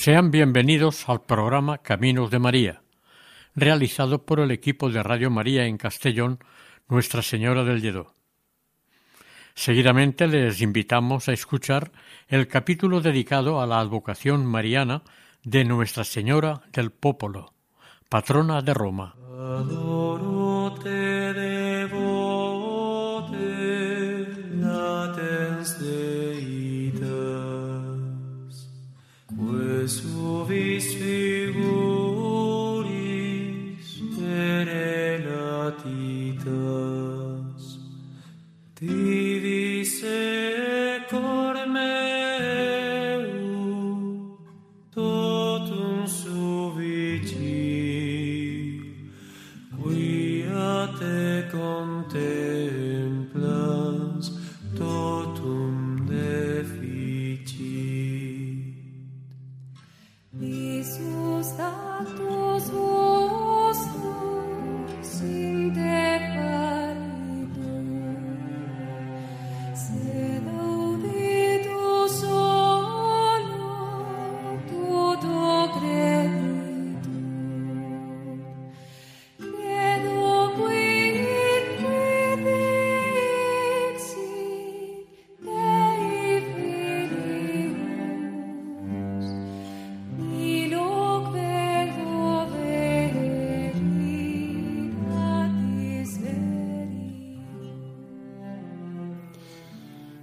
Sean bienvenidos al programa Caminos de María, realizado por el equipo de Radio María en Castellón, Nuestra Señora del Lledó. Seguidamente les invitamos a escuchar el capítulo dedicado a la advocación mariana de Nuestra Señora del Popolo, patrona de Roma. Adoro te devote resolviste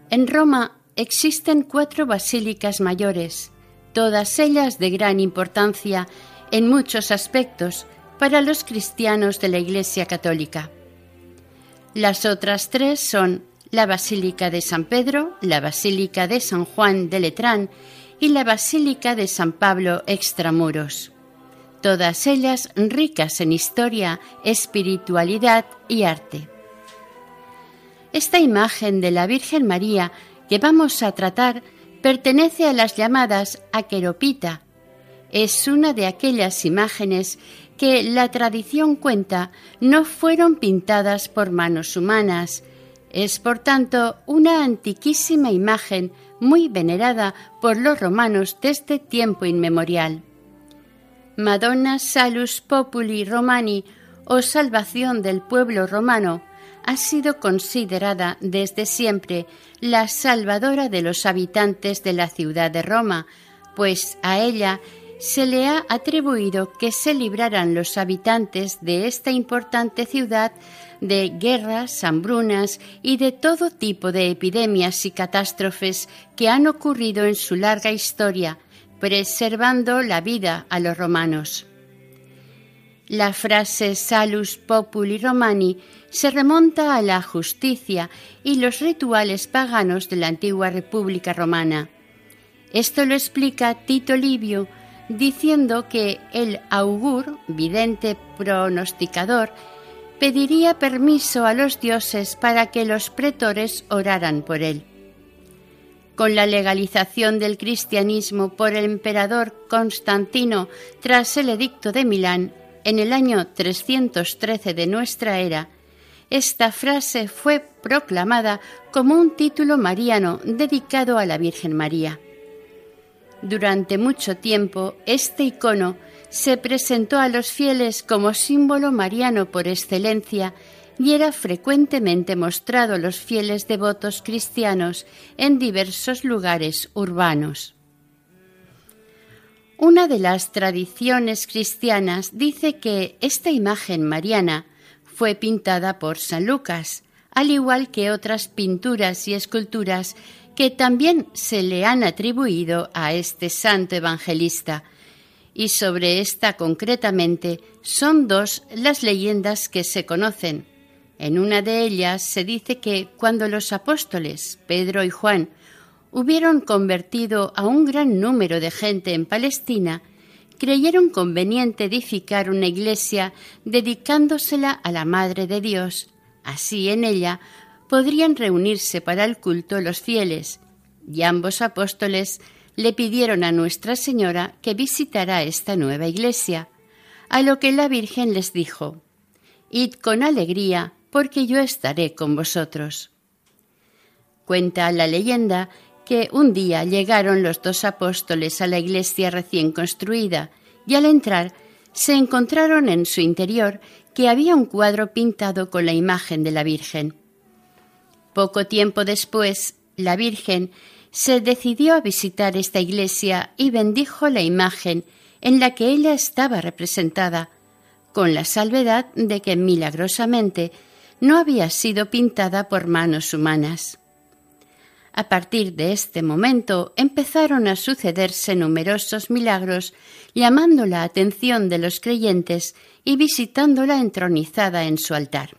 En Roma existen cuatro basílicas mayores, todas ellas de gran importancia en muchos aspectos para los cristianos de la Iglesia Católica. Las otras tres son la Basílica de San Pedro, la Basílica de San Juan de Letrán y la Basílica de San Pablo Extramuros, todas ellas ricas en historia, espiritualidad y arte. Esta imagen de la Virgen María que vamos a tratar pertenece a las llamadas aqueropita. Es una de aquellas imágenes que la tradición cuenta no fueron pintadas por manos humanas. Es, por tanto, una antiquísima imagen muy venerada por los romanos desde tiempo inmemorial. Madonna Salus Populi Romani o Salvación del pueblo romano ha sido considerada desde siempre la salvadora de los habitantes de la ciudad de Roma, pues a ella se le ha atribuido que se libraran los habitantes de esta importante ciudad de guerras, hambrunas y de todo tipo de epidemias y catástrofes que han ocurrido en su larga historia, preservando la vida a los romanos. La frase Salus Populi Romani se remonta a la justicia y los rituales paganos de la antigua República Romana. Esto lo explica Tito Livio diciendo que el augur, vidente pronosticador, pediría permiso a los dioses para que los pretores oraran por él. Con la legalización del cristianismo por el emperador Constantino tras el edicto de Milán en el año 313 de nuestra era, esta frase fue proclamada como un título mariano dedicado a la Virgen María. Durante mucho tiempo, este icono se presentó a los fieles como símbolo mariano por excelencia y era frecuentemente mostrado a los fieles devotos cristianos en diversos lugares urbanos. Una de las tradiciones cristianas dice que esta imagen mariana fue pintada por San Lucas, al igual que otras pinturas y esculturas que también se le han atribuido a este santo evangelista. Y sobre esta concretamente son dos las leyendas que se conocen. En una de ellas se dice que cuando los apóstoles, Pedro y Juan, hubieron convertido a un gran número de gente en Palestina, creyeron conveniente edificar una iglesia dedicándosela a la Madre de Dios. Así en ella podrían reunirse para el culto los fieles, y ambos apóstoles le pidieron a Nuestra Señora que visitara esta nueva iglesia, a lo que la Virgen les dijo, Id con alegría, porque yo estaré con vosotros. Cuenta la leyenda que un día llegaron los dos apóstoles a la iglesia recién construida y al entrar se encontraron en su interior que había un cuadro pintado con la imagen de la Virgen. Poco tiempo después, la Virgen se decidió a visitar esta iglesia y bendijo la imagen en la que ella estaba representada, con la salvedad de que milagrosamente no había sido pintada por manos humanas. A partir de este momento empezaron a sucederse numerosos milagros, llamando la atención de los creyentes y visitándola entronizada en su altar.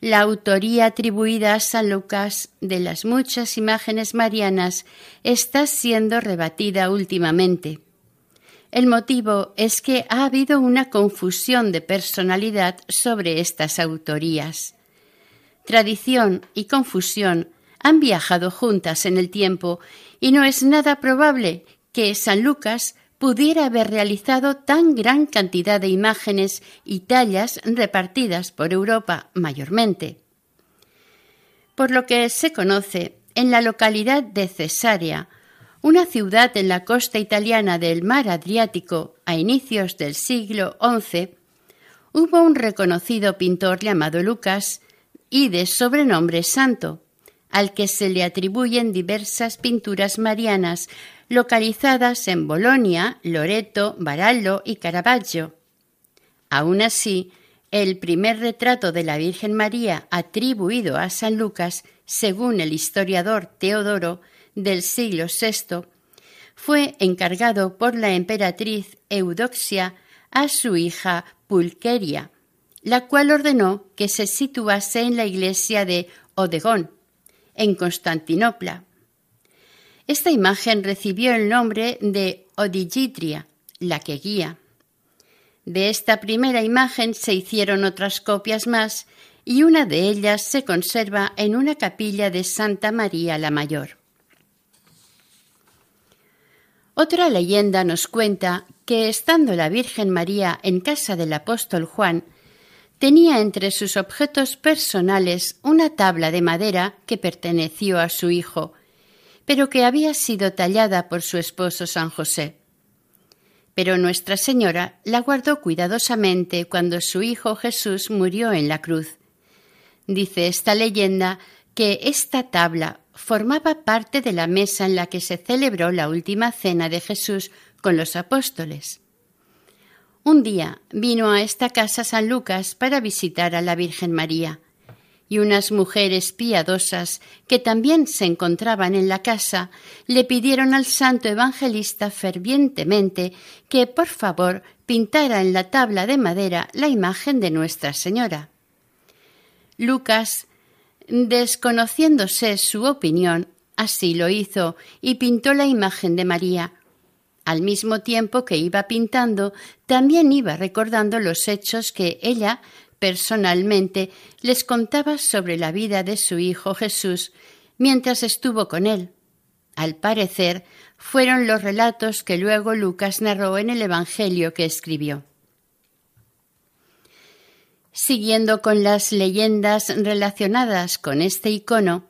La autoría atribuida a San Lucas de las muchas imágenes marianas está siendo rebatida últimamente. El motivo es que ha habido una confusión de personalidad sobre estas autorías. Tradición y confusión han viajado juntas en el tiempo y no es nada probable que San Lucas pudiera haber realizado tan gran cantidad de imágenes y tallas repartidas por Europa mayormente. Por lo que se conoce, en la localidad de Cesarea, una ciudad en la costa italiana del mar Adriático a inicios del siglo XI, hubo un reconocido pintor llamado Lucas y de sobrenombre Santo, al que se le atribuyen diversas pinturas marianas localizadas en Bolonia, Loreto, Barallo y Caravaggio. Aún así, el primer retrato de la Virgen María atribuido a San Lucas, según el historiador Teodoro del siglo VI, fue encargado por la emperatriz Eudoxia a su hija Pulqueria, la cual ordenó que se situase en la iglesia de Odegón, en Constantinopla. Esta imagen recibió el nombre de Odigitria, la que guía. De esta primera imagen se hicieron otras copias más y una de ellas se conserva en una capilla de Santa María la Mayor. Otra leyenda nos cuenta que estando la Virgen María en casa del apóstol Juan, tenía entre sus objetos personales una tabla de madera que perteneció a su hijo, pero que había sido tallada por su esposo San José. Pero Nuestra Señora la guardó cuidadosamente cuando su hijo Jesús murió en la cruz. Dice esta leyenda que esta tabla formaba parte de la mesa en la que se celebró la última cena de Jesús con los apóstoles. Un día vino a esta casa San Lucas para visitar a la Virgen María, y unas mujeres piadosas que también se encontraban en la casa le pidieron al santo evangelista fervientemente que por favor pintara en la tabla de madera la imagen de Nuestra Señora. Lucas, desconociéndose su opinión, así lo hizo y pintó la imagen de María, al mismo tiempo que iba pintando, también iba recordando los hechos que ella personalmente les contaba sobre la vida de su hijo Jesús mientras estuvo con él. Al parecer, fueron los relatos que luego Lucas narró en el Evangelio que escribió. Siguiendo con las leyendas relacionadas con este icono,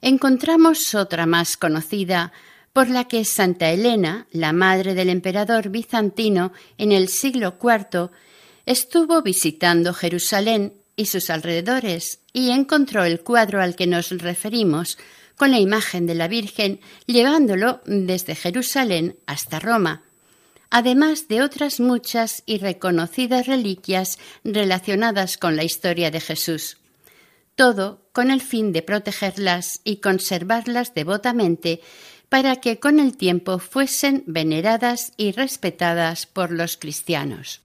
encontramos otra más conocida por la que Santa Elena, la madre del emperador bizantino en el siglo IV, estuvo visitando Jerusalén y sus alrededores y encontró el cuadro al que nos referimos con la imagen de la Virgen llevándolo desde Jerusalén hasta Roma, además de otras muchas y reconocidas reliquias relacionadas con la historia de Jesús. Todo con el fin de protegerlas y conservarlas devotamente para que con el tiempo fuesen veneradas y respetadas por los cristianos.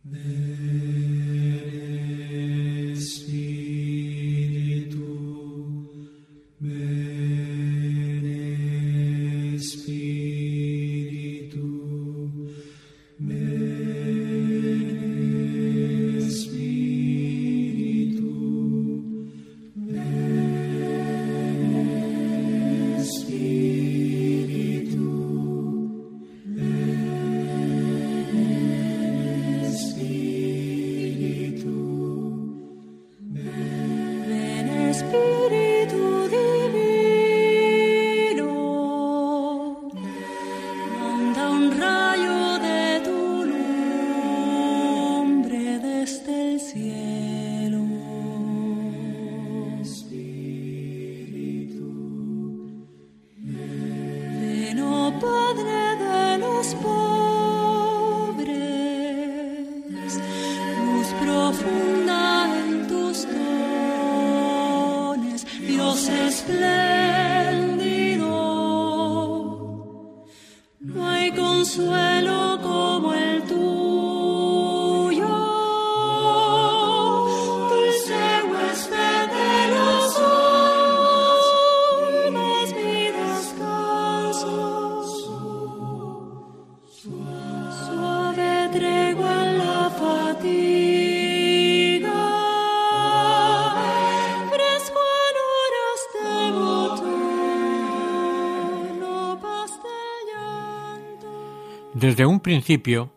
Principio,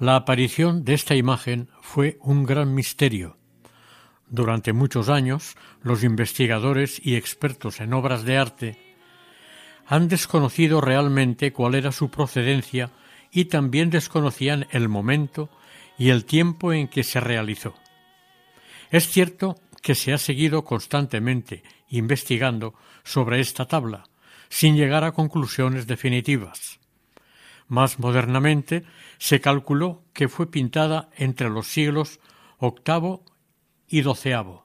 la aparición de esta imagen fue un gran misterio. Durante muchos años, los investigadores y expertos en obras de arte han desconocido realmente cuál era su procedencia y también desconocían el momento y el tiempo en que se realizó. Es cierto que se ha seguido constantemente investigando sobre esta tabla, sin llegar a conclusiones definitivas. Más modernamente se calculó que fue pintada entre los siglos VIII y XII.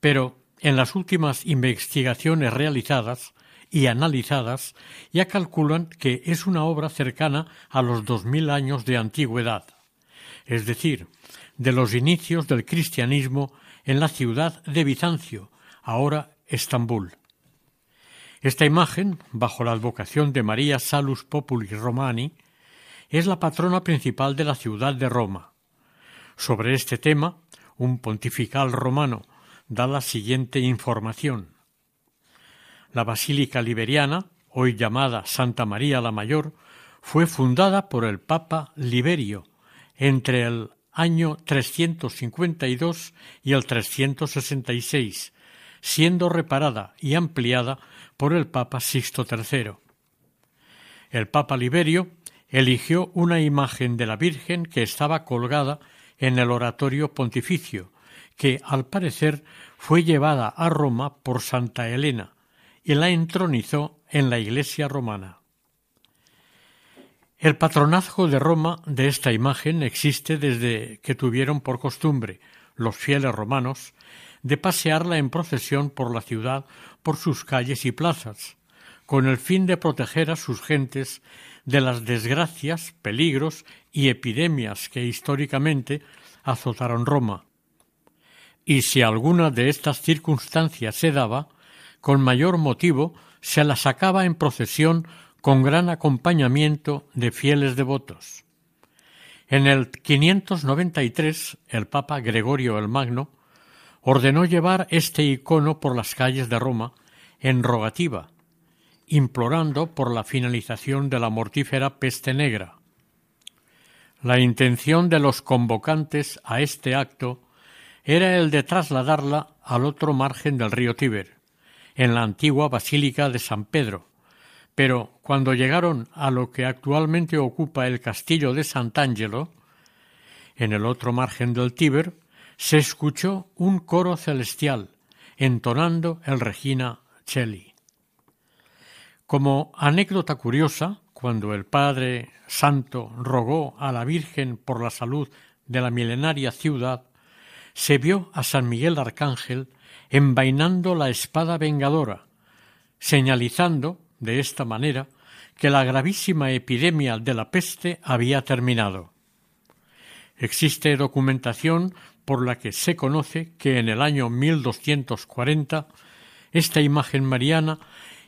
Pero en las últimas investigaciones realizadas y analizadas ya calculan que es una obra cercana a los dos mil años de antigüedad, es decir, de los inicios del cristianismo en la ciudad de Bizancio, ahora Estambul. Esta imagen, bajo la advocación de María Salus Populi Romani, es la patrona principal de la ciudad de Roma. Sobre este tema, un pontifical romano da la siguiente información. La Basílica Liberiana, hoy llamada Santa María la Mayor, fue fundada por el Papa Liberio entre el año 352 y el 366, siendo reparada y ampliada por el Papa Sixto III. El Papa Liberio eligió una imagen de la Virgen que estaba colgada en el oratorio pontificio, que al parecer fue llevada a Roma por Santa Elena y la entronizó en la iglesia romana. El patronazgo de Roma de esta imagen existe desde que tuvieron por costumbre los fieles romanos de pasearla en procesión por la ciudad por sus calles y plazas, con el fin de proteger a sus gentes de las desgracias, peligros y epidemias que históricamente azotaron Roma. Y si alguna de estas circunstancias se daba, con mayor motivo se la sacaba en procesión con gran acompañamiento de fieles devotos. En el 593 el Papa Gregorio el Magno ordenó llevar este icono por las calles de Roma en rogativa, implorando por la finalización de la mortífera peste negra. La intención de los convocantes a este acto era el de trasladarla al otro margen del río Tíber, en la antigua Basílica de San Pedro, pero cuando llegaron a lo que actualmente ocupa el castillo de Sant'Angelo, en el otro margen del Tíber, se escuchó un coro celestial entonando el Regina Cheli. Como anécdota curiosa, cuando el Padre Santo rogó a la Virgen por la salud de la milenaria ciudad, se vio a San Miguel Arcángel envainando la espada vengadora, señalizando, de esta manera, que la gravísima epidemia de la peste había terminado. Existe documentación por la que se conoce que en el año 1240 esta imagen mariana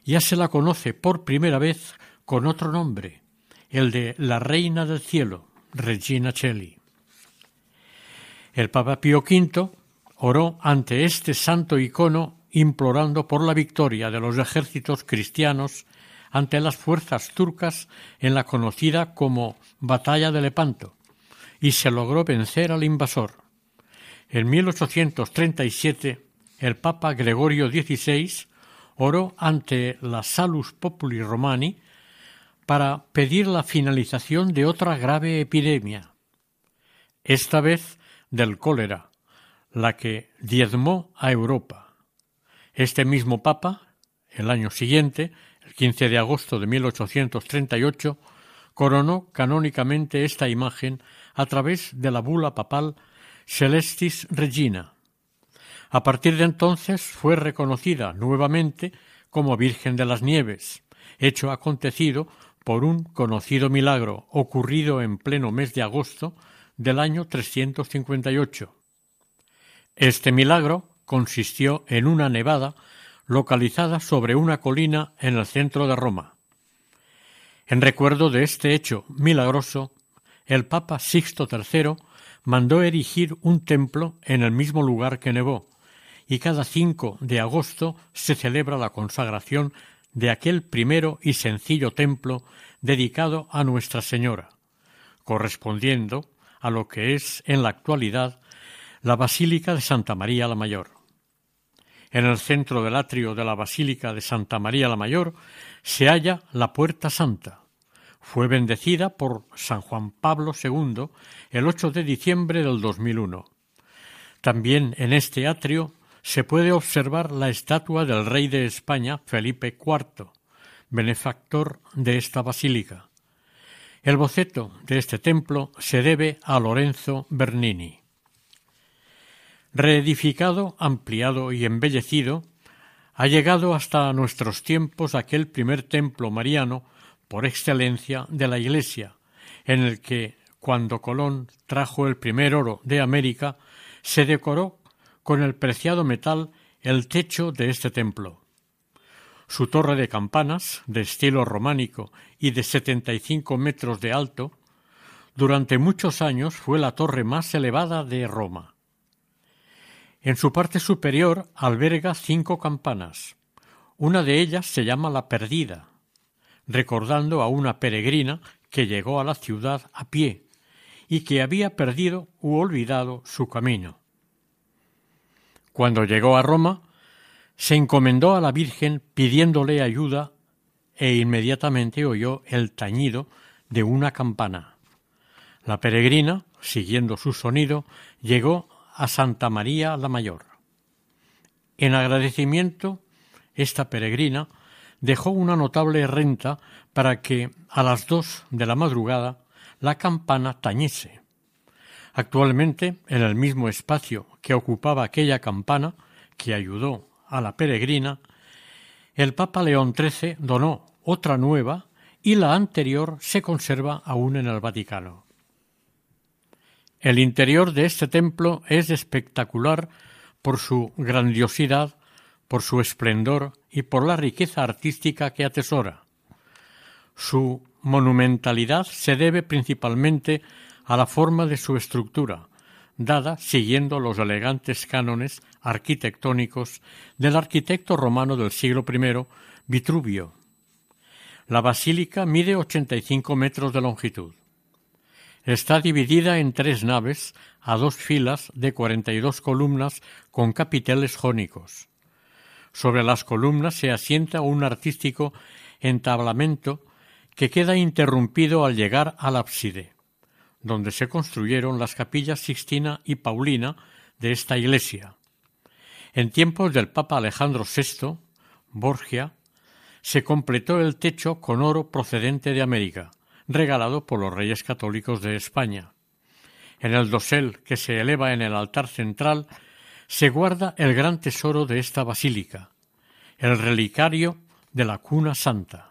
ya se la conoce por primera vez con otro nombre, el de la Reina del Cielo, Regina Cheli. El Papa Pío V oró ante este santo icono implorando por la victoria de los ejércitos cristianos ante las fuerzas turcas en la conocida como Batalla de Lepanto, y se logró vencer al invasor. En 1837 el Papa Gregorio XVI oró ante la Salus Populi Romani para pedir la finalización de otra grave epidemia. Esta vez del cólera, la que diezmó a Europa. Este mismo Papa, el año siguiente, el 15 de agosto de 1838, coronó canónicamente esta imagen a través de la bula papal Celestis Regina. A partir de entonces fue reconocida nuevamente como Virgen de las Nieves, hecho acontecido por un conocido milagro ocurrido en pleno mes de agosto del año 358. Este milagro consistió en una nevada localizada sobre una colina en el centro de Roma. En recuerdo de este hecho milagroso, el Papa Sixto III mandó erigir un templo en el mismo lugar que nevó, y cada 5 de agosto se celebra la consagración de aquel primero y sencillo templo dedicado a Nuestra Señora, correspondiendo a lo que es en la actualidad la Basílica de Santa María la Mayor. En el centro del atrio de la Basílica de Santa María la Mayor se halla la Puerta Santa. Fue bendecida por San Juan Pablo II el 8 de diciembre del 2001. También en este atrio se puede observar la estatua del rey de España, Felipe IV, benefactor de esta basílica. El boceto de este templo se debe a Lorenzo Bernini. Reedificado, ampliado y embellecido, ha llegado hasta nuestros tiempos aquel primer templo mariano por excelencia de la Iglesia, en el que, cuando Colón trajo el primer oro de América, se decoró con el preciado metal el techo de este templo. Su torre de campanas, de estilo románico y de setenta y cinco metros de alto, durante muchos años fue la torre más elevada de Roma. En su parte superior alberga cinco campanas. Una de ellas se llama la Perdida, recordando a una peregrina que llegó a la ciudad a pie y que había perdido u olvidado su camino. Cuando llegó a Roma, se encomendó a la Virgen pidiéndole ayuda e inmediatamente oyó el tañido de una campana. La peregrina, siguiendo su sonido, llegó a Santa María la Mayor. En agradecimiento, esta peregrina dejó una notable renta para que a las dos de la madrugada la campana tañese. Actualmente, en el mismo espacio que ocupaba aquella campana que ayudó a la peregrina, el Papa León XIII donó otra nueva y la anterior se conserva aún en el Vaticano. El interior de este templo es espectacular por su grandiosidad, por su esplendor y por la riqueza artística que atesora. Su monumentalidad se debe principalmente a la forma de su estructura, dada siguiendo los elegantes cánones arquitectónicos del arquitecto romano del siglo I, Vitruvio. La basílica mide 85 metros de longitud. Está dividida en tres naves a dos filas de 42 columnas con capiteles jónicos. Sobre las columnas se asienta un artístico entablamento que queda interrumpido al llegar al ábside donde se construyeron las capillas Sixtina y Paulina de esta iglesia. En tiempos del Papa Alejandro VI, Borgia, se completó el techo con oro procedente de América, regalado por los reyes católicos de España. En el dosel que se eleva en el altar central se guarda el gran tesoro de esta basílica, el relicario de la cuna santa,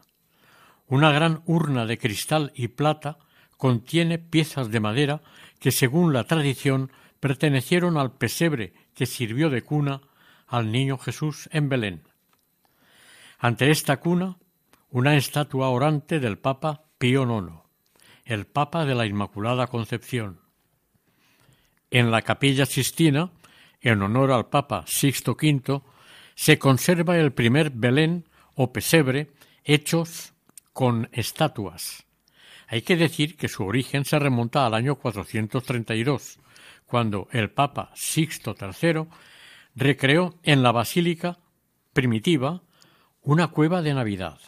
una gran urna de cristal y plata contiene piezas de madera que, según la tradición, pertenecieron al pesebre que sirvió de cuna al niño Jesús en Belén. Ante esta cuna, una estatua orante del Papa Pío IX, el Papa de la Inmaculada Concepción. En la capilla Sistina, en honor al Papa Sixto V, se conserva el primer Belén o pesebre hechos con estatuas. Hay que decir que su origen se remonta al año 432, cuando el Papa Sixto III recreó en la basílica primitiva una cueva de Navidad.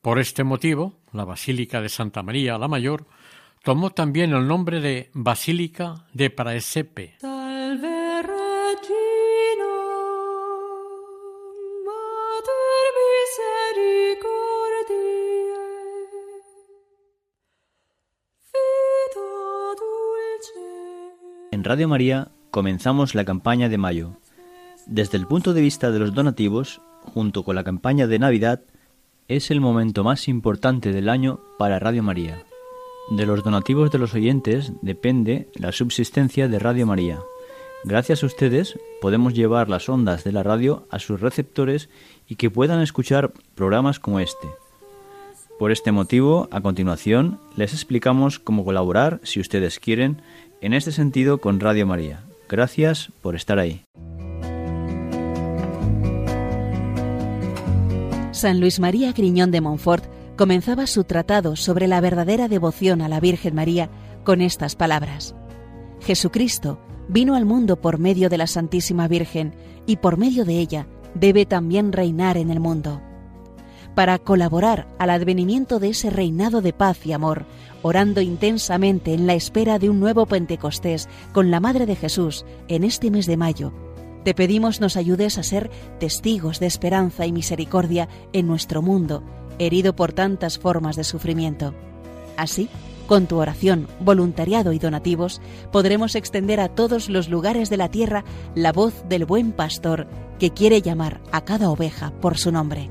Por este motivo, la Basílica de Santa María la Mayor tomó también el nombre de Basílica de Praesepe. En Radio María comenzamos la campaña de mayo. Desde el punto de vista de los donativos, junto con la campaña de Navidad, es el momento más importante del año para Radio María. De los donativos de los oyentes depende la subsistencia de Radio María. Gracias a ustedes podemos llevar las ondas de la radio a sus receptores y que puedan escuchar programas como este. Por este motivo, a continuación, les explicamos cómo colaborar, si ustedes quieren, en este sentido con Radio María. Gracias por estar ahí. San Luis María Griñón de Montfort comenzaba su tratado sobre la verdadera devoción a la Virgen María con estas palabras. Jesucristo vino al mundo por medio de la Santísima Virgen y por medio de ella debe también reinar en el mundo. Para colaborar al advenimiento de ese reinado de paz y amor, orando intensamente en la espera de un nuevo Pentecostés con la Madre de Jesús en este mes de mayo, te pedimos nos ayudes a ser testigos de esperanza y misericordia en nuestro mundo, herido por tantas formas de sufrimiento. Así, con tu oración, voluntariado y donativos, podremos extender a todos los lugares de la tierra la voz del buen pastor que quiere llamar a cada oveja por su nombre.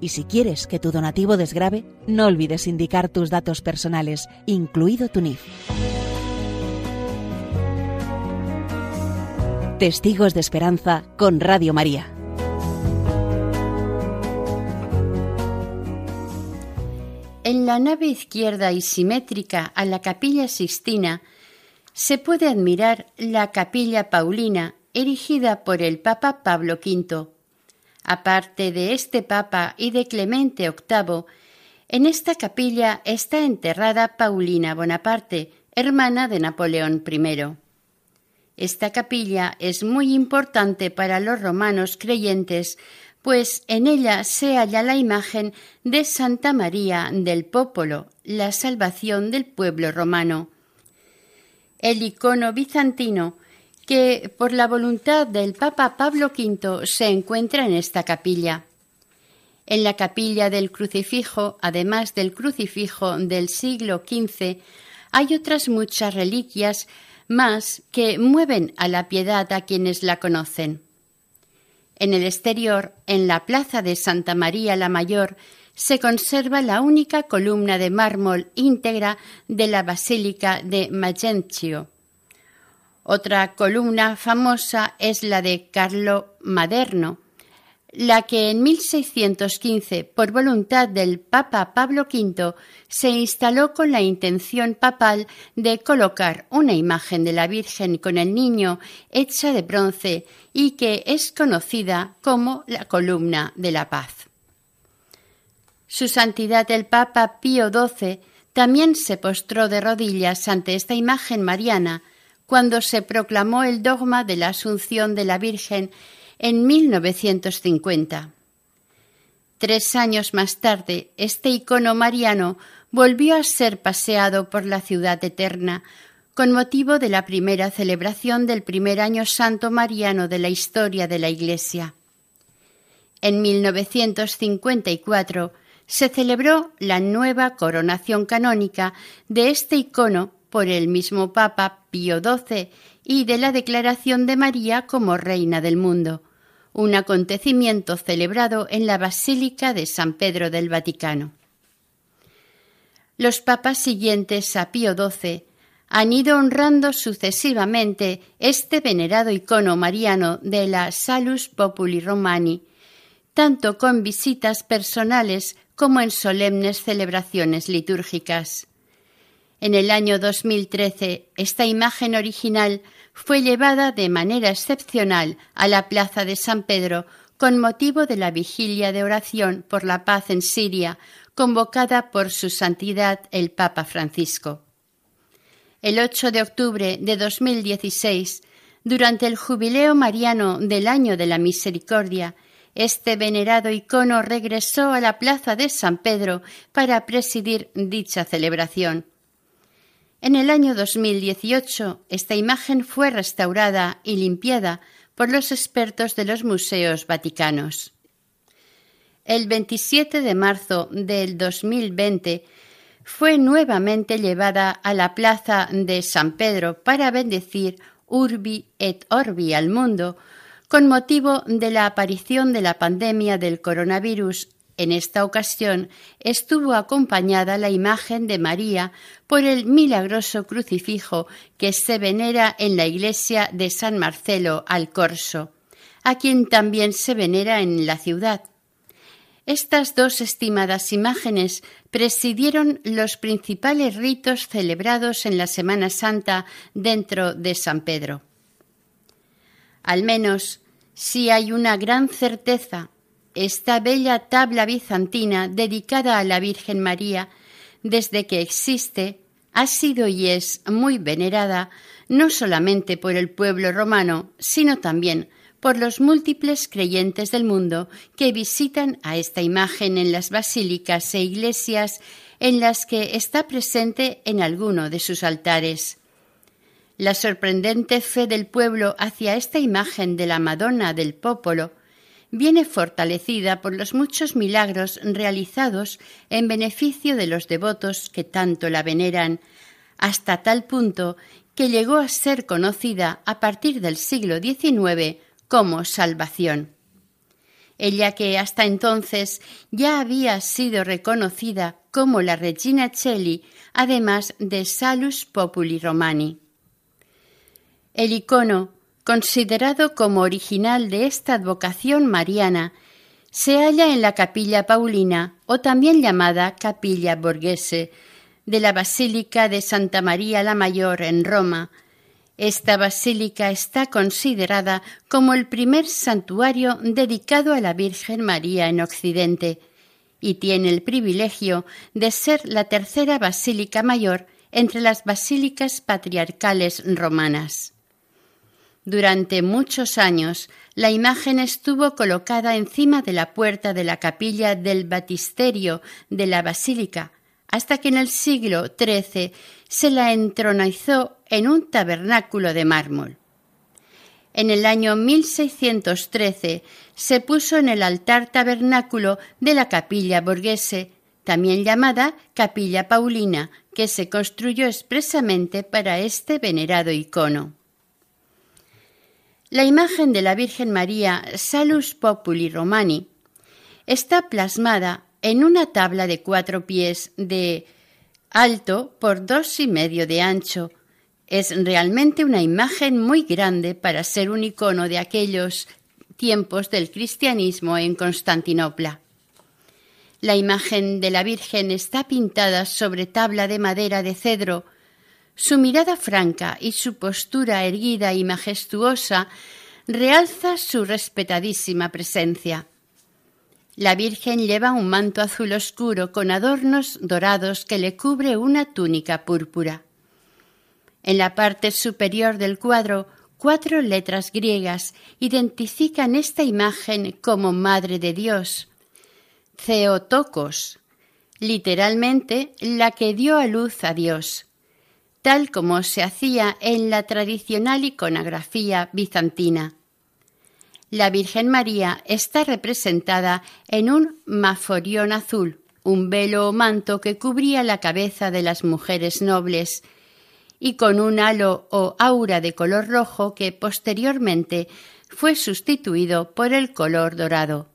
Y si quieres que tu donativo desgrabe, no olvides indicar tus datos personales, incluido tu NIF. Testigos de Esperanza con Radio María. En la nave izquierda y simétrica a la capilla Sixtina se puede admirar la capilla Paulina erigida por el Papa Pablo V. Aparte de este Papa y de Clemente VIII, en esta capilla está enterrada Paulina Bonaparte, hermana de Napoleón I. Esta capilla es muy importante para los romanos creyentes pues en ella se halla la imagen de Santa María del Popolo, la salvación del pueblo romano. El icono bizantino, que por la voluntad del Papa Pablo V se encuentra en esta capilla. En la capilla del crucifijo, además del crucifijo del siglo XV, hay otras muchas reliquias más que mueven a la piedad a quienes la conocen. En el exterior, en la plaza de Santa María la Mayor, se conserva la única columna de mármol íntegra de la Basílica de Magencio. Otra columna famosa es la de Carlo Maderno, la que en 1615, por voluntad del Papa Pablo V, se instaló con la intención papal de colocar una imagen de la Virgen con el Niño hecha de bronce y que es conocida como la columna de la paz. Su Santidad el Papa Pío XII también se postró de rodillas ante esta imagen mariana cuando se proclamó el dogma de la Asunción de la Virgen en 1950. Tres años más tarde, este icono mariano volvió a ser paseado por la ciudad eterna con motivo de la primera celebración del primer año santo mariano de la historia de la Iglesia. En 1954 se celebró la nueva coronación canónica de este icono por el mismo Papa Pío XII y de la declaración de María como Reina del mundo, un acontecimiento celebrado en la Basílica de San Pedro del Vaticano. Los papas siguientes a Pío XII han ido honrando sucesivamente este venerado icono mariano de la Salus Populi Romani, tanto con visitas personales como en solemnes celebraciones litúrgicas. En el año 2013, esta imagen original fue llevada de manera excepcional a la Plaza de San Pedro con motivo de la vigilia de oración por la paz en Siria, convocada por Su Santidad el Papa Francisco. El 8 de octubre de 2016, durante el jubileo mariano del Año de la Misericordia, este venerado icono regresó a la plaza de San Pedro para presidir dicha celebración. En el año 2018, esta imagen fue restaurada y limpiada por los expertos de los museos vaticanos. El 27 de marzo del 2020 fue nuevamente llevada a la plaza de San Pedro para bendecir urbi et orbi al mundo con motivo de la aparición de la pandemia del coronavirus en esta ocasión estuvo acompañada la imagen de María por el milagroso crucifijo que se venera en la iglesia de San Marcelo al Corso, a quien también se venera en la ciudad. Estas dos estimadas imágenes presidieron los principales ritos celebrados en la Semana Santa dentro de San Pedro. Al menos, si hay una gran certeza esta bella tabla bizantina dedicada a la Virgen María, desde que existe, ha sido y es muy venerada no solamente por el pueblo romano, sino también por los múltiples creyentes del mundo que visitan a esta imagen en las basílicas e iglesias en las que está presente en alguno de sus altares. La sorprendente fe del pueblo hacia esta imagen de la Madonna del Popolo viene fortalecida por los muchos milagros realizados en beneficio de los devotos que tanto la veneran, hasta tal punto que llegó a ser conocida a partir del siglo XIX como salvación. Ella que hasta entonces ya había sido reconocida como la Regina Cheli, además de Salus Populi Romani. El icono considerado como original de esta advocación mariana, se halla en la capilla paulina o también llamada capilla borghese de la Basílica de Santa María la Mayor en Roma. Esta basílica está considerada como el primer santuario dedicado a la Virgen María en Occidente y tiene el privilegio de ser la tercera basílica mayor entre las basílicas patriarcales romanas. Durante muchos años, la imagen estuvo colocada encima de la puerta de la capilla del batisterio de la basílica, hasta que en el siglo XIII se la entronizó en un tabernáculo de mármol. En el año 1613 se puso en el altar tabernáculo de la capilla borghese, también llamada capilla paulina, que se construyó expresamente para este venerado icono. La imagen de la Virgen María Salus Populi Romani está plasmada en una tabla de cuatro pies de alto por dos y medio de ancho. Es realmente una imagen muy grande para ser un icono de aquellos tiempos del cristianismo en Constantinopla. La imagen de la Virgen está pintada sobre tabla de madera de cedro su mirada franca y su postura erguida y majestuosa realza su respetadísima presencia. La Virgen lleva un manto azul oscuro con adornos dorados que le cubre una túnica púrpura. En la parte superior del cuadro, cuatro letras griegas identifican esta imagen como Madre de Dios. Theotokos, literalmente la que dio a luz a Dios tal como se hacía en la tradicional iconografía bizantina. La Virgen María está representada en un maforión azul, un velo o manto que cubría la cabeza de las mujeres nobles, y con un halo o aura de color rojo que posteriormente fue sustituido por el color dorado.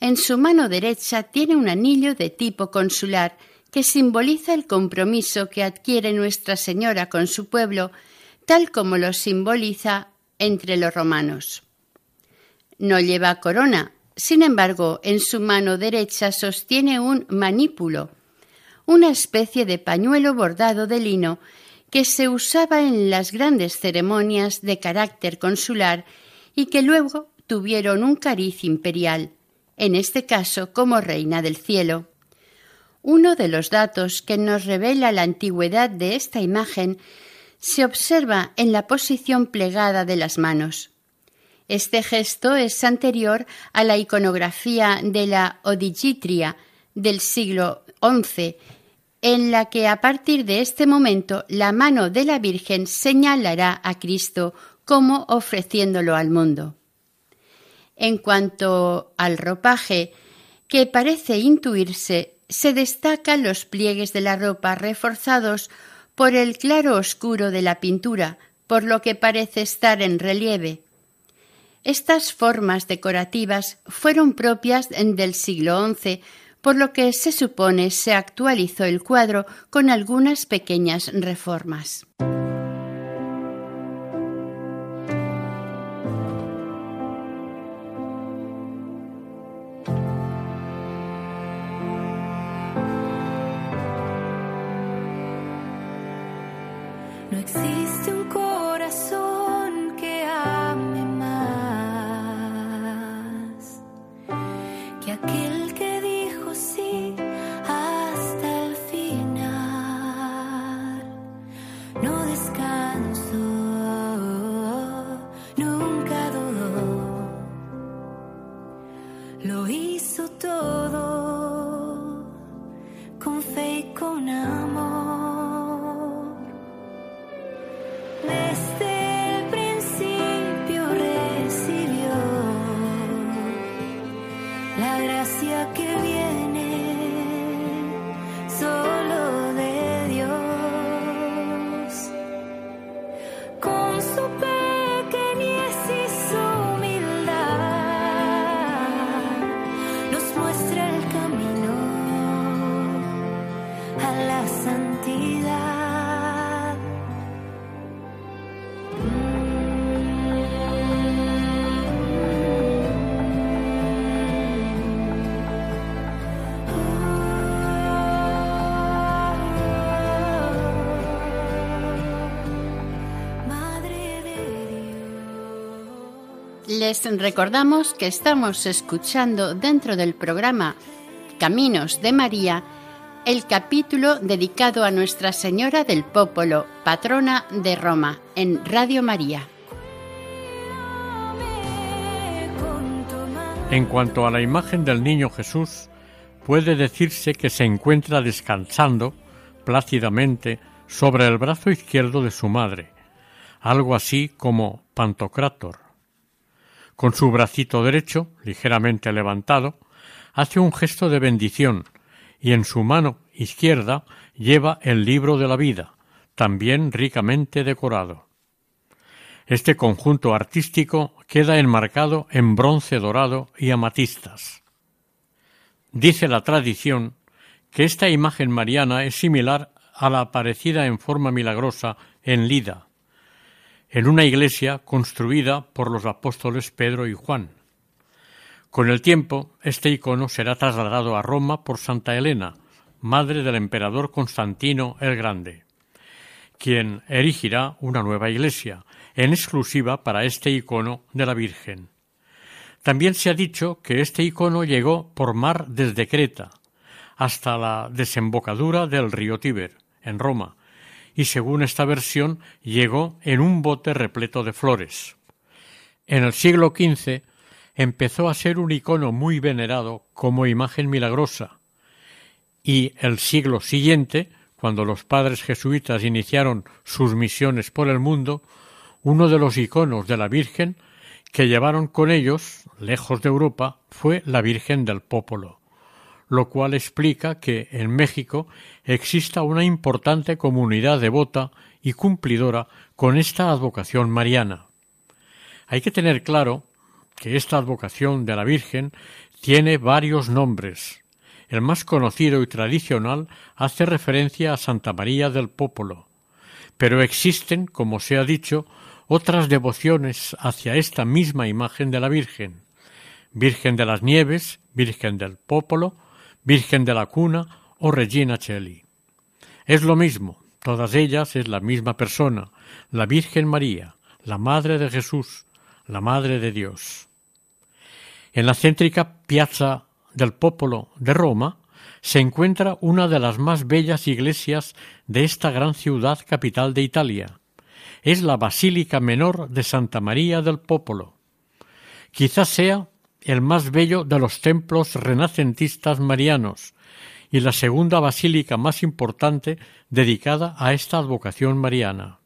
En su mano derecha tiene un anillo de tipo consular que simboliza el compromiso que adquiere Nuestra Señora con su pueblo, tal como lo simboliza entre los romanos. No lleva corona, sin embargo, en su mano derecha sostiene un manípulo, una especie de pañuelo bordado de lino que se usaba en las grandes ceremonias de carácter consular y que luego tuvieron un cariz imperial, en este caso como reina del cielo. Uno de los datos que nos revela la antigüedad de esta imagen se observa en la posición plegada de las manos. Este gesto es anterior a la iconografía de la Odigitria del siglo XI, en la que a partir de este momento la mano de la Virgen señalará a Cristo como ofreciéndolo al mundo. En cuanto al ropaje, que parece intuirse, se destacan los pliegues de la ropa reforzados por el claro oscuro de la pintura, por lo que parece estar en relieve. Estas formas decorativas fueron propias del siglo XI, por lo que se supone se actualizó el cuadro con algunas pequeñas reformas. Les recordamos que estamos escuchando dentro del programa Caminos de María el capítulo dedicado a Nuestra Señora del Popolo, patrona de Roma, en Radio María. En cuanto a la imagen del niño Jesús, puede decirse que se encuentra descansando plácidamente sobre el brazo izquierdo de su madre, algo así como Pantocrátor. Con su bracito derecho, ligeramente levantado, hace un gesto de bendición y en su mano izquierda lleva el libro de la vida, también ricamente decorado. Este conjunto artístico queda enmarcado en bronce dorado y amatistas. Dice la tradición que esta imagen mariana es similar a la aparecida en forma milagrosa en Lida, en una iglesia construida por los apóstoles Pedro y Juan. Con el tiempo, este icono será trasladado a Roma por Santa Elena, madre del emperador Constantino el Grande, quien erigirá una nueva iglesia, en exclusiva para este icono de la Virgen. También se ha dicho que este icono llegó por mar desde Creta hasta la desembocadura del río Tíber, en Roma, y según esta versión llegó en un bote repleto de flores. En el siglo XV empezó a ser un icono muy venerado como imagen milagrosa, y el siglo siguiente, cuando los padres jesuitas iniciaron sus misiones por el mundo, uno de los iconos de la Virgen que llevaron con ellos, lejos de Europa, fue la Virgen del Popolo, lo cual explica que en México exista una importante comunidad devota y cumplidora con esta advocación mariana. Hay que tener claro que esta advocación de la Virgen tiene varios nombres. El más conocido y tradicional hace referencia a Santa María del Popolo, pero existen, como se ha dicho, otras devociones hacia esta misma imagen de la Virgen. Virgen de las Nieves, Virgen del Popolo, Virgen de la Cuna o Regina Cheli. Es lo mismo, todas ellas es la misma persona, la Virgen María, la Madre de Jesús, la Madre de Dios. En la céntrica Piazza del Popolo de Roma se encuentra una de las más bellas iglesias de esta gran ciudad capital de Italia. Es la Basílica Menor de Santa María del Popolo. Quizás sea el más bello de los templos renacentistas marianos y la segunda basílica más importante dedicada a esta advocación mariana.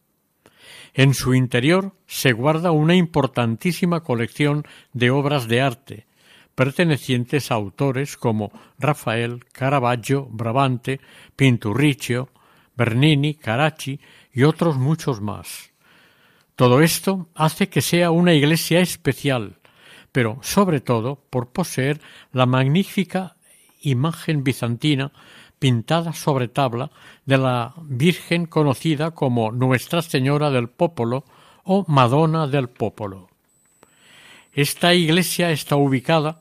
En su interior se guarda una importantísima colección de obras de arte, pertenecientes a autores como Rafael, Caravaggio, Brabante, Pinturicchio, Bernini, Caracci y otros muchos más. Todo esto hace que sea una iglesia especial, pero sobre todo por poseer la magnífica imagen bizantina pintada sobre tabla de la Virgen conocida como Nuestra Señora del Popolo o Madonna del Popolo. Esta iglesia está ubicada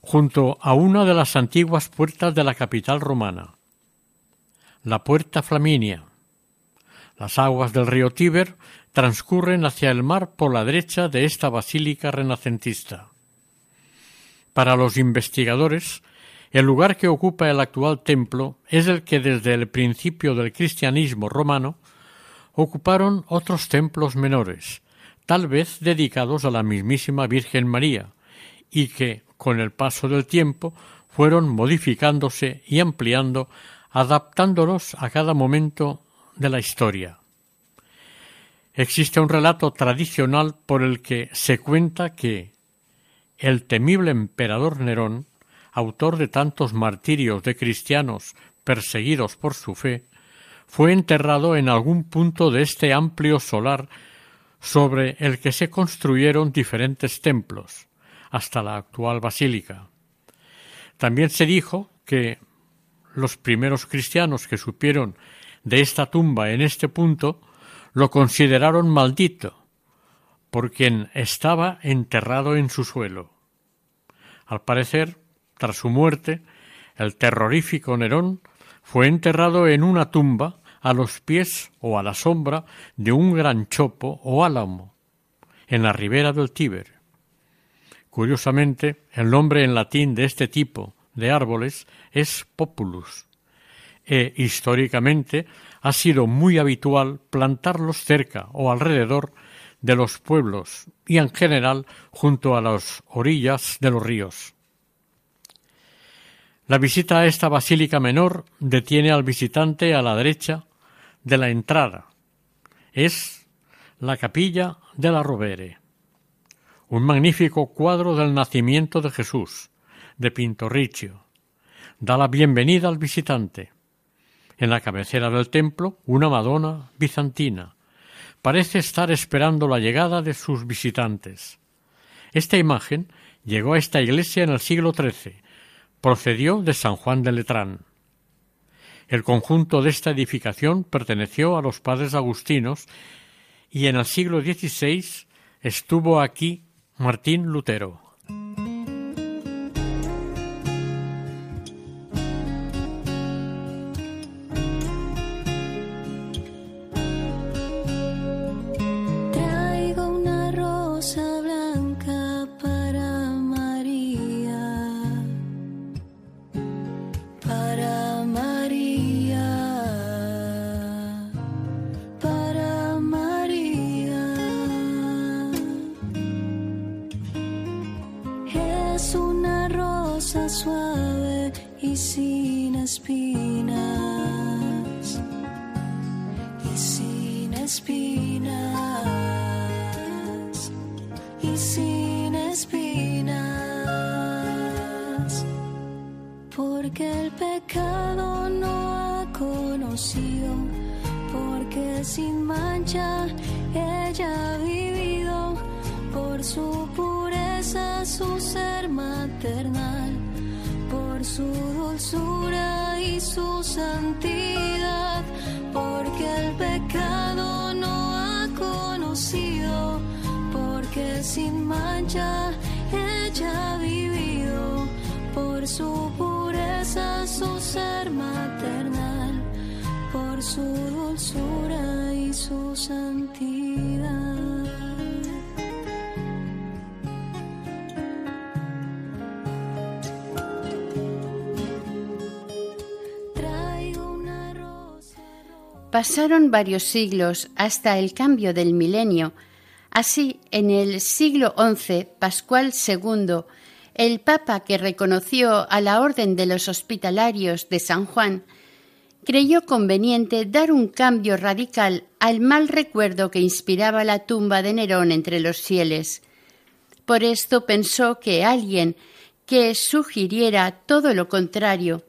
junto a una de las antiguas puertas de la capital romana, la Puerta Flaminia. Las aguas del río Tíber transcurren hacia el mar por la derecha de esta basílica renacentista. Para los investigadores, el lugar que ocupa el actual templo es el que desde el principio del cristianismo romano ocuparon otros templos menores, tal vez dedicados a la mismísima Virgen María, y que, con el paso del tiempo, fueron modificándose y ampliando, adaptándolos a cada momento de la historia. Existe un relato tradicional por el que se cuenta que el temible emperador Nerón, autor de tantos martirios de cristianos perseguidos por su fe, fue enterrado en algún punto de este amplio solar sobre el que se construyeron diferentes templos hasta la actual basílica. También se dijo que los primeros cristianos que supieron de esta tumba en este punto lo consideraron maldito, por quien estaba enterrado en su suelo. Al parecer, tras su muerte, el terrorífico Nerón fue enterrado en una tumba a los pies o a la sombra de un gran chopo o álamo, en la ribera del Tíber. Curiosamente, el nombre en latín de este tipo de árboles es populus, e históricamente ha sido muy habitual plantarlos cerca o alrededor de los pueblos y en general junto a las orillas de los ríos. La visita a esta basílica menor detiene al visitante a la derecha de la entrada. Es la capilla de la Rovere un magnífico cuadro del nacimiento de Jesús, de Pintorriccio. Da la bienvenida al visitante. En la cabecera del templo, una Madonna bizantina. Parece estar esperando la llegada de sus visitantes. Esta imagen llegó a esta iglesia en el siglo XIII. Procedió de San Juan de Letrán. El conjunto de esta edificación perteneció a los padres agustinos y en el siglo XVI estuvo aquí Martín Lutero. Pasaron varios siglos hasta el cambio del milenio. Así, en el siglo XI, Pascual II, el Papa que reconoció a la Orden de los Hospitalarios de San Juan, creyó conveniente dar un cambio radical al mal recuerdo que inspiraba la tumba de Nerón entre los fieles. Por esto pensó que alguien que sugiriera todo lo contrario,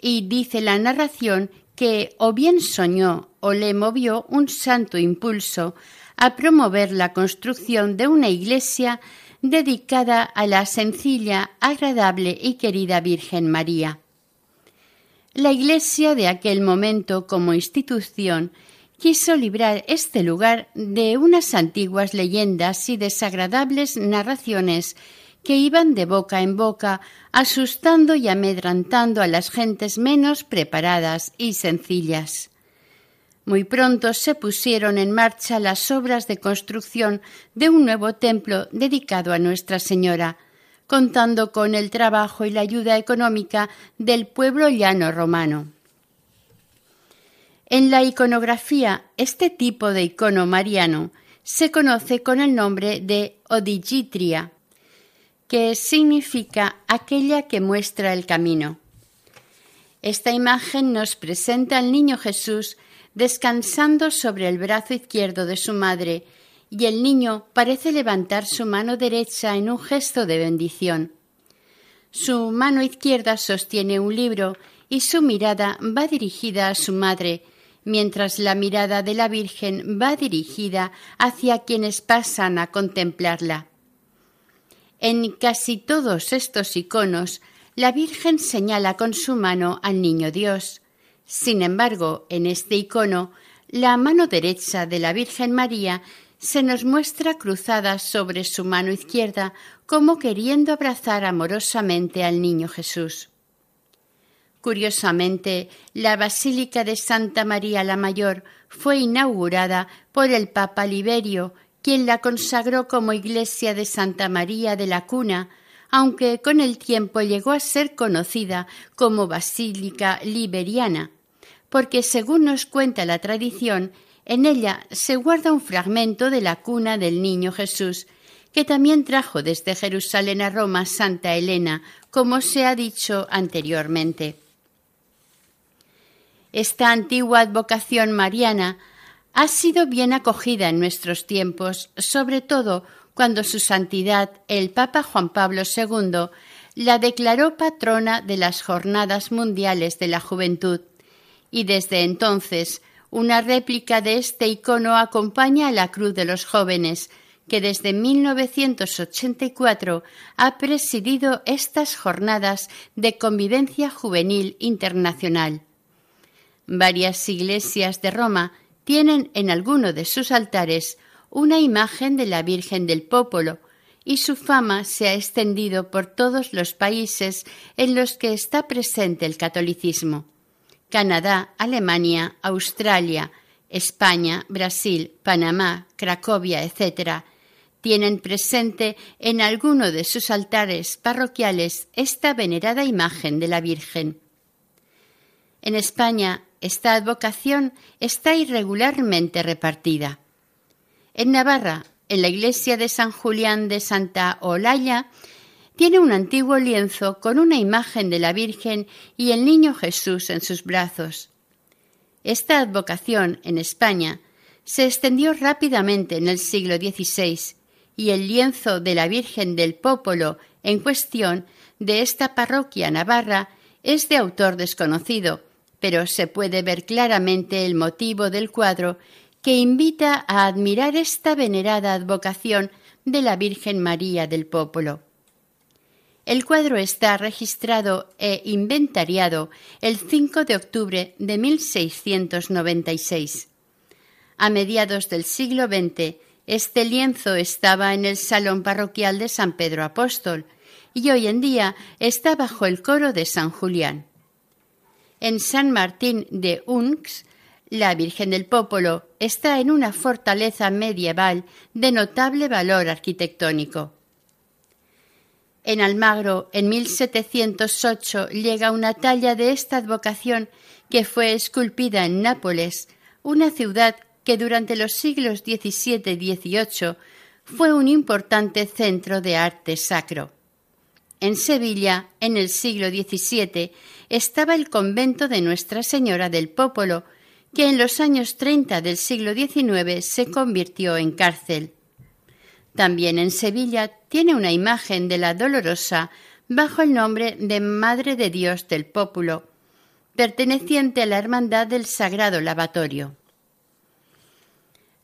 y dice la narración que o bien soñó o le movió un santo impulso a promover la construcción de una iglesia dedicada a la sencilla, agradable y querida Virgen María. La Iglesia de aquel momento como institución quiso librar este lugar de unas antiguas leyendas y desagradables narraciones que iban de boca en boca, asustando y amedrantando a las gentes menos preparadas y sencillas. Muy pronto se pusieron en marcha las obras de construcción de un nuevo templo dedicado a Nuestra Señora, contando con el trabajo y la ayuda económica del pueblo llano romano. En la iconografía, este tipo de icono mariano se conoce con el nombre de odigitria, que significa aquella que muestra el camino. Esta imagen nos presenta al niño Jesús descansando sobre el brazo izquierdo de su madre, y el niño parece levantar su mano derecha en un gesto de bendición. Su mano izquierda sostiene un libro y su mirada va dirigida a su madre, mientras la mirada de la Virgen va dirigida hacia quienes pasan a contemplarla. En casi todos estos iconos, la Virgen señala con su mano al Niño Dios. Sin embargo, en este icono, la mano derecha de la Virgen María se nos muestra cruzada sobre su mano izquierda como queriendo abrazar amorosamente al Niño Jesús. Curiosamente, la Basílica de Santa María la Mayor fue inaugurada por el Papa Liberio quien la consagró como iglesia de Santa María de la Cuna, aunque con el tiempo llegó a ser conocida como Basílica Liberiana, porque según nos cuenta la tradición, en ella se guarda un fragmento de la cuna del niño Jesús, que también trajo desde Jerusalén a Roma Santa Elena, como se ha dicho anteriormente. Esta antigua advocación mariana ha sido bien acogida en nuestros tiempos, sobre todo cuando su santidad, el Papa Juan Pablo II, la declaró patrona de las Jornadas Mundiales de la Juventud, y desde entonces una réplica de este icono acompaña a la Cruz de los Jóvenes, que desde 1984 ha presidido estas jornadas de convivencia juvenil internacional. Varias iglesias de Roma tienen en alguno de sus altares una imagen de la Virgen del Popolo, y su fama se ha extendido por todos los países en los que está presente el catolicismo. Canadá, Alemania, Australia, España, Brasil, Panamá, Cracovia, etc., tienen presente en alguno de sus altares parroquiales esta venerada imagen de la Virgen. En España esta advocación está irregularmente repartida. En Navarra, en la iglesia de San Julián de Santa Olaya, tiene un antiguo lienzo con una imagen de la Virgen y el niño Jesús en sus brazos. Esta advocación en España se extendió rápidamente en el siglo XVI y el lienzo de la Virgen del Popolo en cuestión de esta parroquia navarra es de autor desconocido, pero se puede ver claramente el motivo del cuadro que invita a admirar esta venerada advocación de la Virgen María del Popolo. El cuadro está registrado e inventariado el 5 de octubre de 1696. A mediados del siglo XX, este lienzo estaba en el salón parroquial de San Pedro Apóstol y hoy en día está bajo el coro de San Julián. En San Martín de Unx, La Virgen del Popolo está en una fortaleza medieval de notable valor arquitectónico. En Almagro, en 1708, llega una talla de esta advocación que fue esculpida en Nápoles, una ciudad que durante los siglos XVII y XVIII fue un importante centro de arte sacro. En Sevilla, en el siglo XVII, estaba el convento de Nuestra Señora del Popolo, que en los años 30 del siglo XIX se convirtió en cárcel. También en Sevilla tiene una imagen de la Dolorosa bajo el nombre de Madre de Dios del Pópulo, perteneciente a la Hermandad del Sagrado Lavatorio.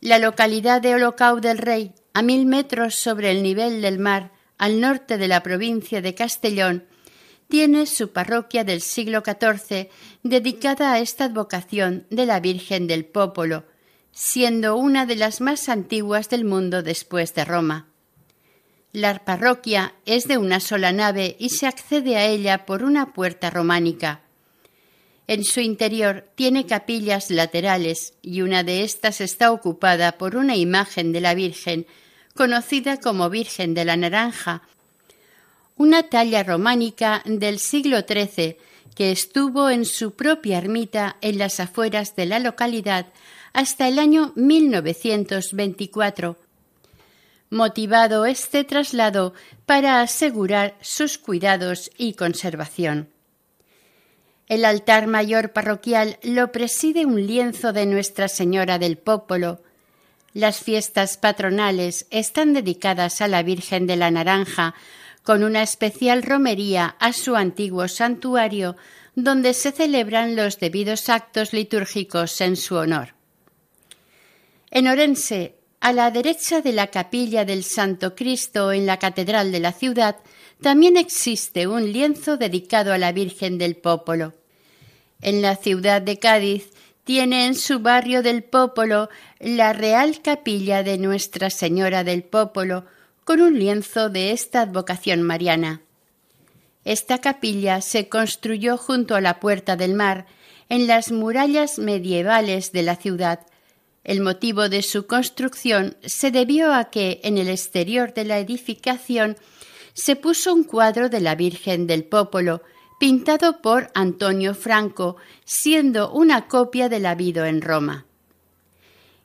La localidad de Holocau del Rey, a mil metros sobre el nivel del mar, al norte de la provincia de Castellón, tiene su parroquia del siglo XIV dedicada a esta advocación de la Virgen del Popolo, siendo una de las más antiguas del mundo después de Roma. La parroquia es de una sola nave y se accede a ella por una puerta románica. En su interior tiene capillas laterales y una de estas está ocupada por una imagen de la Virgen, conocida como Virgen de la Naranja, una talla románica del siglo XIII que estuvo en su propia ermita en las afueras de la localidad hasta el año 1924, motivado este traslado para asegurar sus cuidados y conservación. El altar mayor parroquial lo preside un lienzo de Nuestra Señora del Popolo. Las fiestas patronales están dedicadas a la Virgen de la Naranja, con una especial romería a su antiguo santuario, donde se celebran los debidos actos litúrgicos en su honor. En Orense, a la derecha de la capilla del Santo Cristo en la catedral de la ciudad, también existe un lienzo dedicado a la Virgen del Popolo. En la ciudad de Cádiz tiene en su barrio del Popolo la Real Capilla de Nuestra Señora del Popolo, con un lienzo de esta advocación mariana. Esta capilla se construyó junto a la Puerta del Mar, en las murallas medievales de la ciudad. El motivo de su construcción se debió a que en el exterior de la edificación se puso un cuadro de la Virgen del Popolo, pintado por Antonio Franco, siendo una copia del habido en Roma.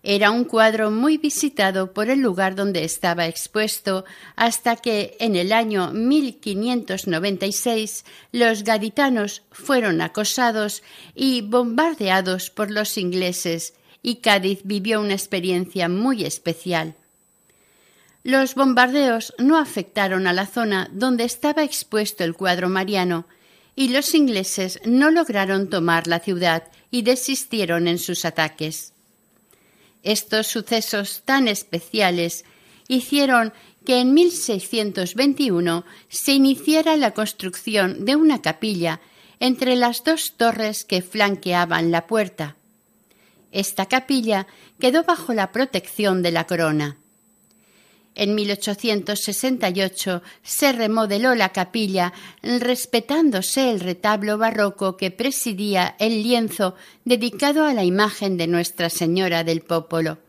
Era un cuadro muy visitado por el lugar donde estaba expuesto hasta que en el año 1596 los gaditanos fueron acosados y bombardeados por los ingleses y Cádiz vivió una experiencia muy especial. Los bombardeos no afectaron a la zona donde estaba expuesto el cuadro mariano y los ingleses no lograron tomar la ciudad y desistieron en sus ataques. Estos sucesos tan especiales hicieron que en 1621 se iniciara la construcción de una capilla entre las dos torres que flanqueaban la puerta. Esta capilla quedó bajo la protección de la corona. En 1868 se remodeló la capilla respetándose el retablo barroco que presidía el lienzo dedicado a la imagen de Nuestra Señora del Popolo.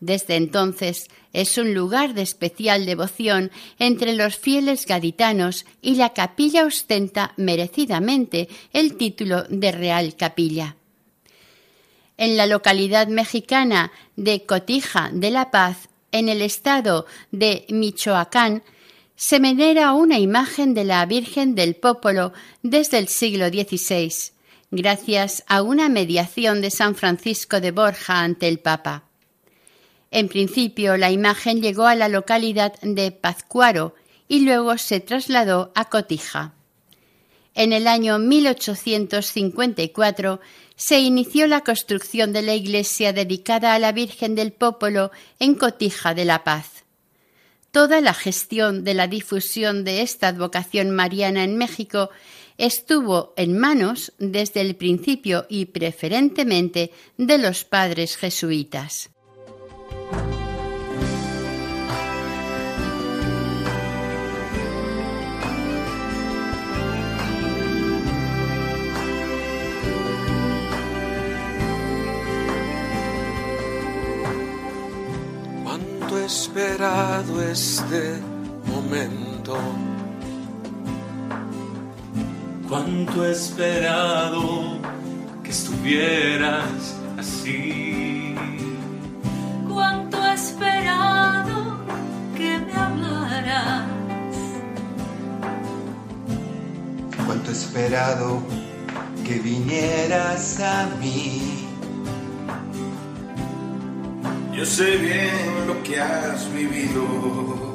Desde entonces es un lugar de especial devoción entre los fieles gaditanos y la capilla ostenta merecidamente el título de Real Capilla. En la localidad mexicana de Cotija de la Paz en el estado de Michoacán, se venera una imagen de la Virgen del Popolo desde el siglo XVI, gracias a una mediación de San Francisco de Borja ante el Papa. En principio, la imagen llegó a la localidad de Pazcuaro y luego se trasladó a Cotija. En el año 1854 se inició la construcción de la iglesia dedicada a la Virgen del Popolo en Cotija de la Paz. Toda la gestión de la difusión de esta advocación mariana en México estuvo en manos desde el principio y preferentemente de los padres jesuitas. Esperado este momento. Cuánto he esperado que estuvieras así. Cuánto he esperado que me hablaras. Cuánto he esperado que vinieras a mí. Yo sé bien lo que has vivido.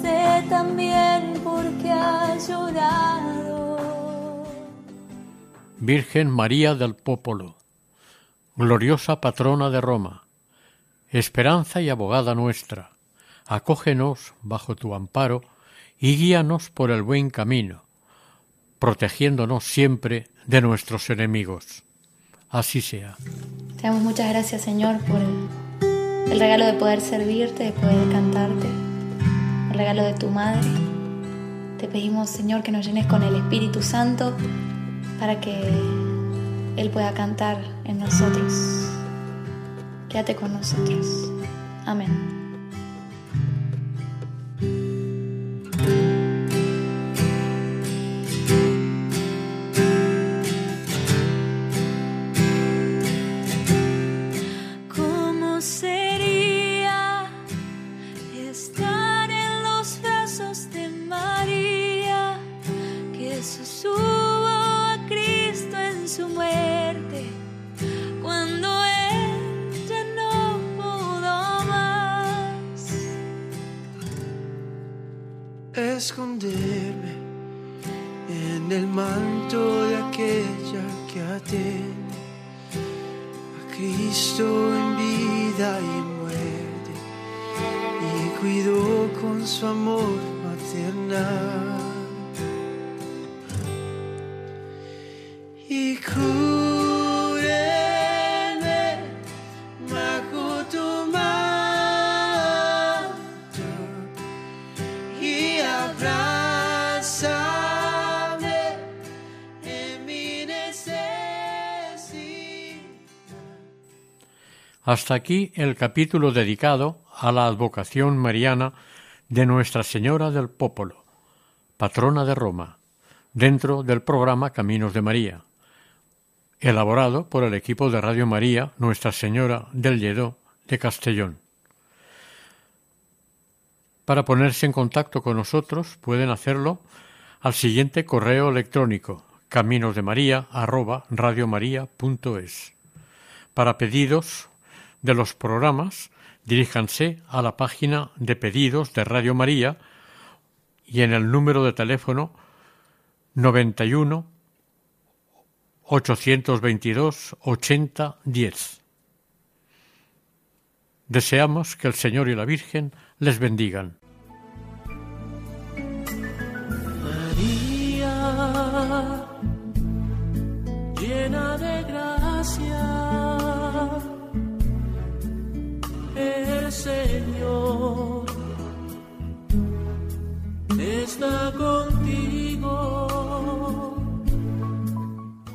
Sé también por qué has llorado. Virgen María del Popolo, gloriosa patrona de Roma, esperanza y abogada nuestra, acógenos bajo tu amparo y guíanos por el buen camino, protegiéndonos siempre de nuestros enemigos. Así sea. Te damos muchas gracias, Señor, por el, regalo de poder servirte, de poder cantarte, el regalo de tu madre. Te pedimos, Señor, que nos llenes con el Espíritu Santo para que Él pueda cantar en nosotros. Quédate con nosotros. Amén. Hasta aquí el capítulo dedicado a la advocación mariana de Nuestra Señora del Popolo, patrona de Roma, dentro del programa Caminos de María, elaborado por el equipo de Radio María Nuestra Señora del Lledó de Castellón. Para ponerse en contacto con nosotros pueden hacerlo al siguiente correo electrónico caminosdemaria@radiomaria.es. Para pedidos de los programas, diríjanse a la página de pedidos de Radio María y en el número de teléfono 91 822 80 10. Deseamos que el Señor y la Virgen les bendigan.